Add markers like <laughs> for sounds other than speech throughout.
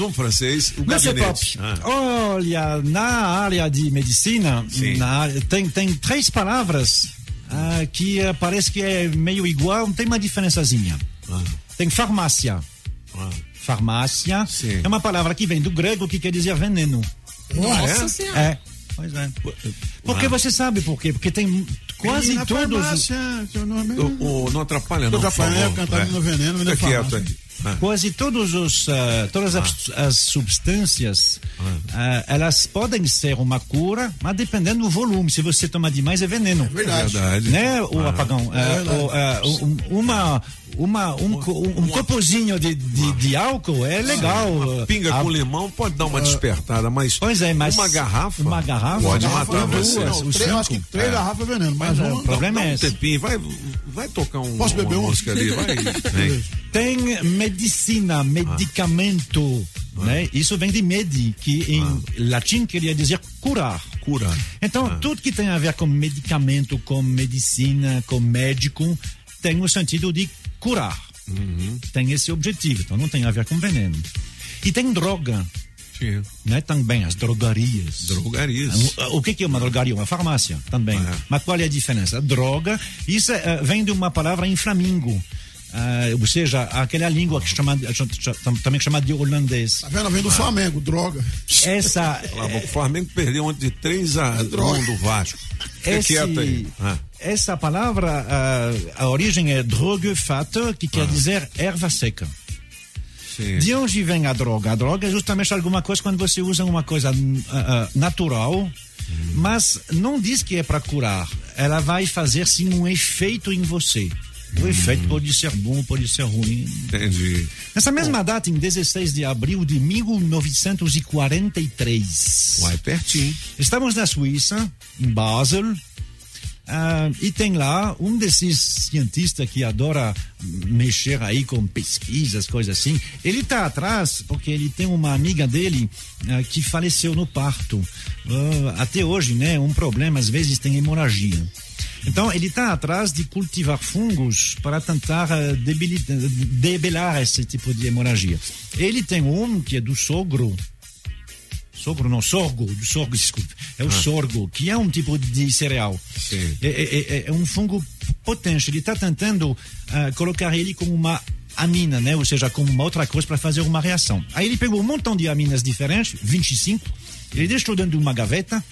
Um francês, o Monsieur gabinete. Pop, Ah. olha, na área de medicina, na tem, tem três palavras ah, que ah, parece que é meio igual, tem uma diferençazinha. Ah. Tem farmácia. Ah. Farmácia Sim. é uma palavra que vem do grego que quer dizer veneno. Nossa é? senhora. É, pois é. Porque Ah. você sabe por quê? Porque tem quase todos. farmácia, é... O, o- não atrapalha, não. Não atrapalha, é, no veneno, Fica quieto farmácia. aí. Ah. Quase todos os, ah, todas as, as substâncias, ah, elas podem ser uma cura, mas dependendo do volume. Se você toma demais, é veneno. Verdade. Verdade. Né, o apagão? Ah, o, ah, um- uma, uma, um, co- um, copozinho de, de, de álcool é legal. Pinga Ah, com limão pode dar uma despertada, mas, Pois é, mas uma garrafa, uma garrafa pode uma matar garrafa, você. duas, Não, três, acho que três garrafas é veneno, mas Mas é, uma... o problema Dá é um esse. tempinho, vai, vai tocar um, Posso beber uma um? música ali, vai. <laughs> Tem medicina, medicamento, né? Isso vem de medi, que em latim queria dizer curar. Curar. Então, tudo que tem a ver com medicamento, com medicina, com médico, tem o sentido de curar. Tem esse objetivo, então não tem a ver com veneno. E tem droga, Sim. né? Também, as drogarias. Drogarias. O, que que é uma drogaria? Uma farmácia também. É. Mas qual é a diferença? Droga, isso eh, vem de uma palavra em flamingo. Ah, ou seja, aquela língua que chama, também chamada de holandês. Tá vendo? Vem do Flamengo, droga. Essa, O Flamengo perdeu ontem de 3 a droga. 1 do Vasco. Esse, quieto aí. Ah. Essa palavra, ah, a origem é drogefato, que quer dizer erva seca. Sim. De onde vem a droga? A droga é justamente alguma coisa quando você usa uma coisa ah, ah, natural, mas não diz que é para curar. Ela vai fazer sim um efeito em você. O efeito pode ser bom, pode ser ruim. Entendi. Nessa mesma data, em 16 de abril de 1943, Uai, pertinho. estamos na Suíça, em Basel, ah, e tem lá um desses cientistas que adora mexer aí com pesquisas, coisas assim. Ele está atrás porque ele tem uma amiga dele ah, que faleceu no parto. Ah, até hoje, né? Um problema, às vezes, tem hemorragia. Então, ele está atrás de cultivar fungos para tentar debelar esse tipo de hemorragia. Ele tem um que é do sogro, Sogro, não, sorgo, sorgo, desculpe. É o sorgo, que é um tipo de cereal. Sim. É, é- é- é um fungo potente. Ele está tentando ah, colocar ele como uma amina, né? Ou seja, como uma outra coisa para fazer uma reação. Aí ele pegou um montão de aminas diferentes, 25, ele deixou dentro de uma gaveta,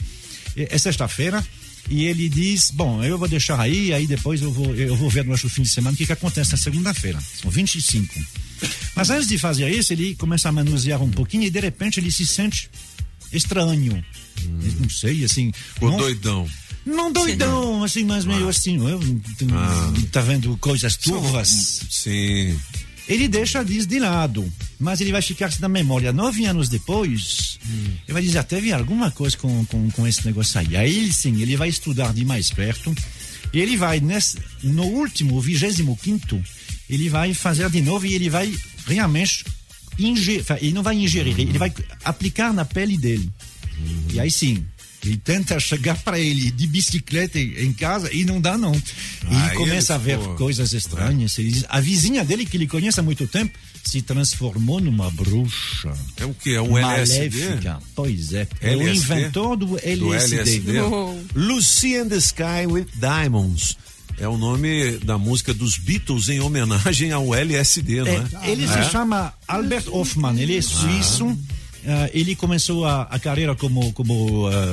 é, é sexta-feira, e ele diz, bom, eu vou deixar aí, aí depois eu vou, eu vou ver no fim de semana o que, que acontece na segunda-feira. São 25. Mas antes de fazer isso, ele começa a manusear um pouquinho e de repente ele se sente estranho. Eu Não sei, assim. Ficou não- doidão. não doidão, assim, mas meio assim, eu, tá vendo coisas turvas. Sim. Ele deixa disso de lado, mas ele vai ficar na memória. Nove anos depois, ele vai dizer, "Ah, teve alguma coisa com, com, com esse negócio aí. Aí sim, ele vai estudar de mais perto, e ele vai, nesse, no último, vigésimo quinto, ele vai fazer de novo e ele vai realmente ingerir, ele não vai ingerir, ele vai aplicar na pele dele. E aí sim, ele tenta chegar para ele de bicicleta em casa e não dá não. E ele começa ele a ver ficou- coisas estranhas. Ele diz, a vizinha dele, que ele conhece há muito tempo, se transformou numa bruxa. É o que? É o LSD? Maléfica. Pois é. É o LSD? inventor do LSD. Do LSD. Lucy and the Sky with Diamonds. É o nome da música dos Beatles em homenagem ao LSD, não é? É, ele se chama Albert Hoffman, ele é suíço. ah, ele começou a, a carreira como, como ah,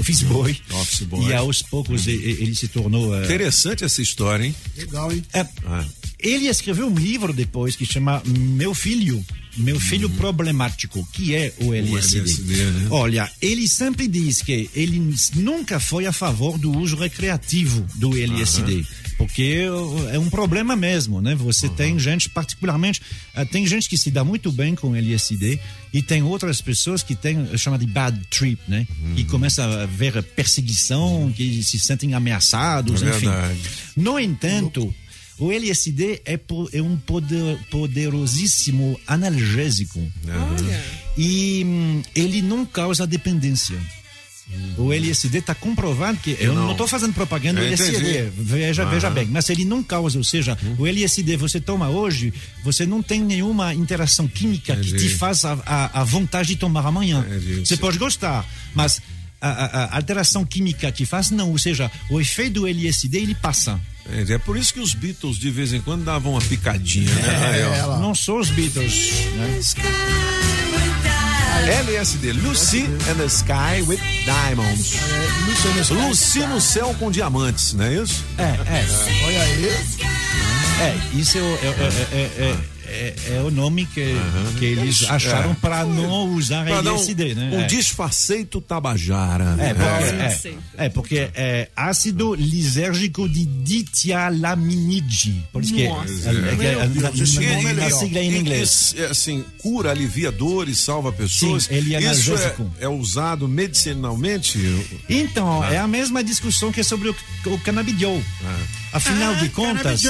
office boy. Office boy. E aos poucos e- e- ele se tornou. ah, Interessante essa história, hein? Legal, hein? é, Ah. ele escreveu um livro depois que chama Meu Filho, Meu Filho Problemático, que é o LSD. LSD, né? Olha, ele sempre diz que ele nunca foi a favor do uso recreativo do LSD. Porque é um problema mesmo, né? Você tem gente, particularmente, eh, tem gente que se dá muito bem com LSD e tem outras pessoas que têm, chama de bad trip, né? Que começa a ver perseguição, que se sentem ameaçados, É enfim. verdade. No entanto, o LSD é, po- é um poder, poderosíssimo analgésico. Olha. E hum, ele não causa dependência. O LSD está comprovado que. Eu Não. não estou fazendo propaganda do Eu LSD, veja, veja Aham. bem. Mas ele não causa, ou seja, o LSD você toma hoje, você não tem nenhuma interação química que Entendi. te faz a, a, a vontade de tomar amanhã. Entendi. Você pode gostar, mas a, a- a alteração química que faz, não. Ou seja, o efeito do LSD ele passa. É, é por isso que os Beatles de vez em quando davam uma picadinha, né? Ela. Não são os Beatles. Né? LSD, Lucy and the Sky with Diamonds. É. Lucy no céu com diamantes, não é isso? É, é. Olha aí. É, isso é, o- é, é, é, é, é- é o nome que, que eles acharam É. para não usar Pra LSD, né? um é. disfarceito tabajara. É, É. porque, é, é, porque é ácido lisérgico de ditialaminide. Por isso que é, é, é, é, é, é a sigla em inglês. assim, cura, alivia dores, salva pessoas. Sim, ele é Isso é, é usado medicinalmente? Então, é a mesma discussão que é sobre o, o canabidiol. Afinal de contas,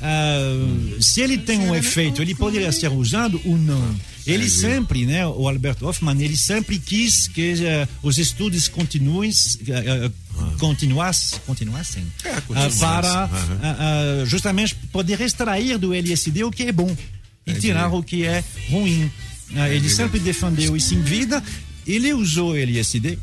ah, se ele tem um efeito, ele poderia ser usado ou não. Ele sempre, né, o Albert Hoffman, ele sempre quis que eh, os estudos continuem, eh, continuassem, continuassem É, ah, continuassem. para ah, justamente poder extrair do LSD o que é bom e tirar o que é ruim. Ele sempre defendeu isso em vida. Ele usou LSD.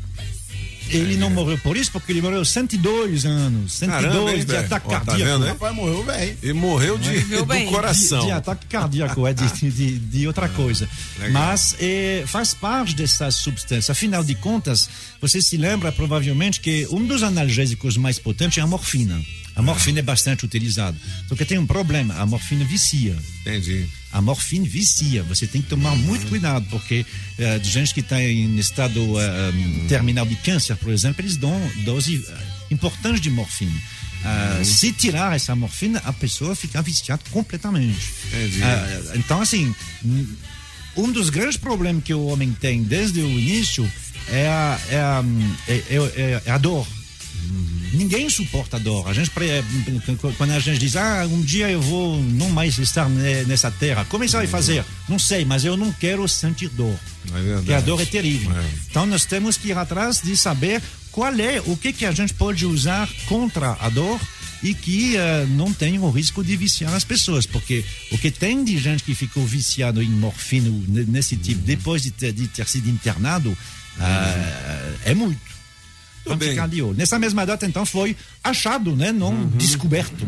Ele não morreu por isso, porque ele morreu 102 anos. 102 Caramba, hein, de ataque Ó, tá cardíaco. vendo, né? Rapaz, morreu, velho. E morreu de, Morreu do coração. De, de ataque cardíaco, é de, <laughs> de, de outra coisa. Legal. Mas é, faz parte dessa substância. Afinal de contas, você se lembra provavelmente que um dos analgésicos mais potentes é a morfina. A morfina é bastante utilizada. Só que tem um problema: a morfina vicia. Entendi. A morfina vicia. Você tem que tomar muito cuidado, porque de gente que está em estado um, terminal de câncer, por exemplo, eles dão dose eh, importante de morfina. Ah, Se tirar essa morfina, a pessoa fica viciada completamente. Ah, então, assim, hum, um dos grandes problemas que o homem tem desde o início é a, é a, hum, é- é- é a dor. Ninguém suporta a dor. A gente, pre- quando a gente diz, ah, um dia eu vou não mais estar ne- nessa terra, como é que você vai fazer? Não sei, mas eu não quero sentir dor. É. Porque a dor é terrível. É. Então nós temos que ir atrás de saber qual é, o que, que a gente pode usar contra a dor e que eh, não tenha o risco de viciar as pessoas. Porque o que tem de gente que ficou viciado em morfina ne- nesse tipo, depois de ter, de ter sido internado, ah, é muito. Vamos bem. ficar de olho. Nessa mesma data, então, foi achado, né, não descoberto,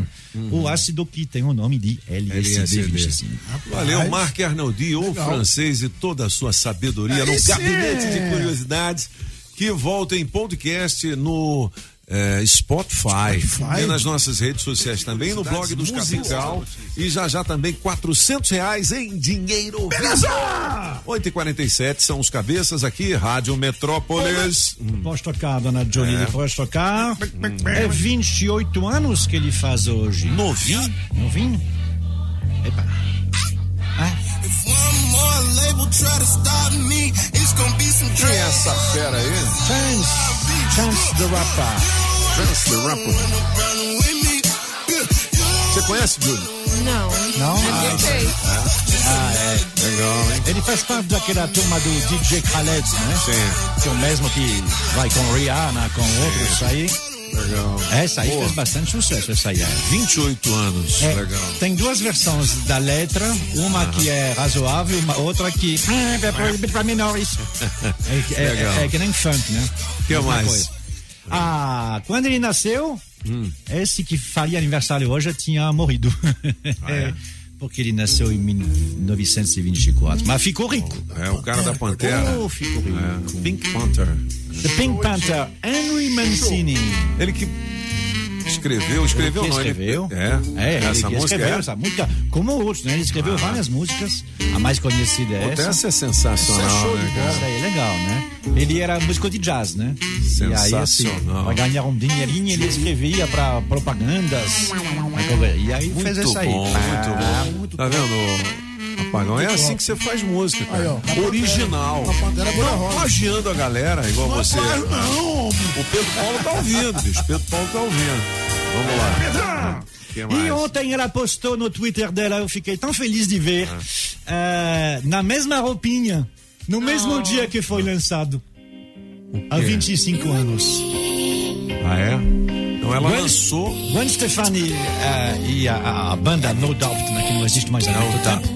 o ácido que tem o nome de LSD. LSD. 25. Valeu, Marc Arnoldi, o francês e toda a sua sabedoria no sim. Gabinete de Curiosidades, que volta em podcast no eh, Spotify, Spotify. e nas nossas redes sociais também, no blog dos Capital, e já já também 400 reais em dinheiro vivo. 8h47 são os cabeças aqui, Rádio Metrópolis. Hum, Pode tocar, dona Jolie, É. pode tocar. É 28 anos que ele faz hoje. Novinho? Novinho? Epa. Quem é essa fera aí? Chance. Chance the Rapper. Chance the Rapper. Você conhece, Júlio? Não. Não? Eu sei. Legal, hein? Ele faz parte daquela turma do DJ Khaled, né? Sim, Que é o mesmo que vai com Rihanna, com outros aí. Legal. Essa aí Pô, fez bastante sucesso, essa aí. é. 28 anos, É, legal. Tem duas versões da letra, uma que é razoável, uma outra que ah, é menores. É, é- é que nem funk, né? Que Mesma mais? coisa. Ah, quando ele nasceu, Hum. esse que faria aniversário hoje tinha morrido. Ah, é? <laughs> Porque ele nasceu em 1924. Mas ficou rico. É o cara da Pantera. Oh, ficou rico. É, Pink Panther. The Pink Panther, Henry Mancini. Ele que escreveu, escreveu que não, ele- escreveu? é, ele essa música escreveu é. essa música, como outros, né? Ele escreveu várias músicas. A mais conhecida é essa. essa é sensacional, né, Isso cara? aí é legal, né? Ele era músico de jazz, né? E aí, assim, Sensacional. para ganhar um dinheirinho, ele escrevia para propagandas. E aí fez Muito isso aí. bom, Ah, muito bom. Tá vendo, Apagão? É assim que você faz música, cara. Aí, ó, Original. Pantera Não plagiando a galera, igual você. Rapaz, não. O Pedro Paulo tá ouvindo, bicho. Pedro Paulo tá ouvindo. Vamos lá. E ontem ela postou no Twitter dela, eu fiquei tão feliz de ver, eh, na mesma roupinha, no mesmo Oh. dia que foi lançado. há 25 anos. Ah, é? Então ela Gwen- lançou Gwen Stefani eh, e a, a banda No Doubt, né, que não existe mais há muito tempo,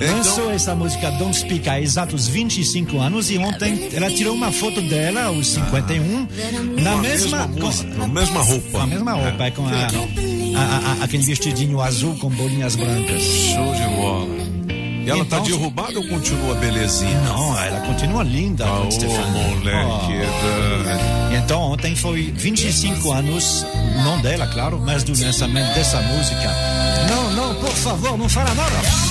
Então- lançou essa música Don't Speak há exatos 25 anos e ontem ela tirou uma foto dela, aos 51, na com a mesma, mesma com- mesma roupa. com a mesma roupa, é, com a, a- a- aquele vestidinho azul com bolinhas brancas. Show de bola. E ela tá Então- derrubada ou continua belezinha? Não, ela continua linda, Ah, Stefani. moleque. Oh. Então ontem foi 25 anos, não dela, claro, mas do lançamento dessa música. Não, não, por favor, não fala nada.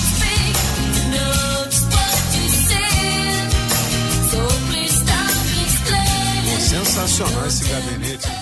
Sensacional esse gabinete.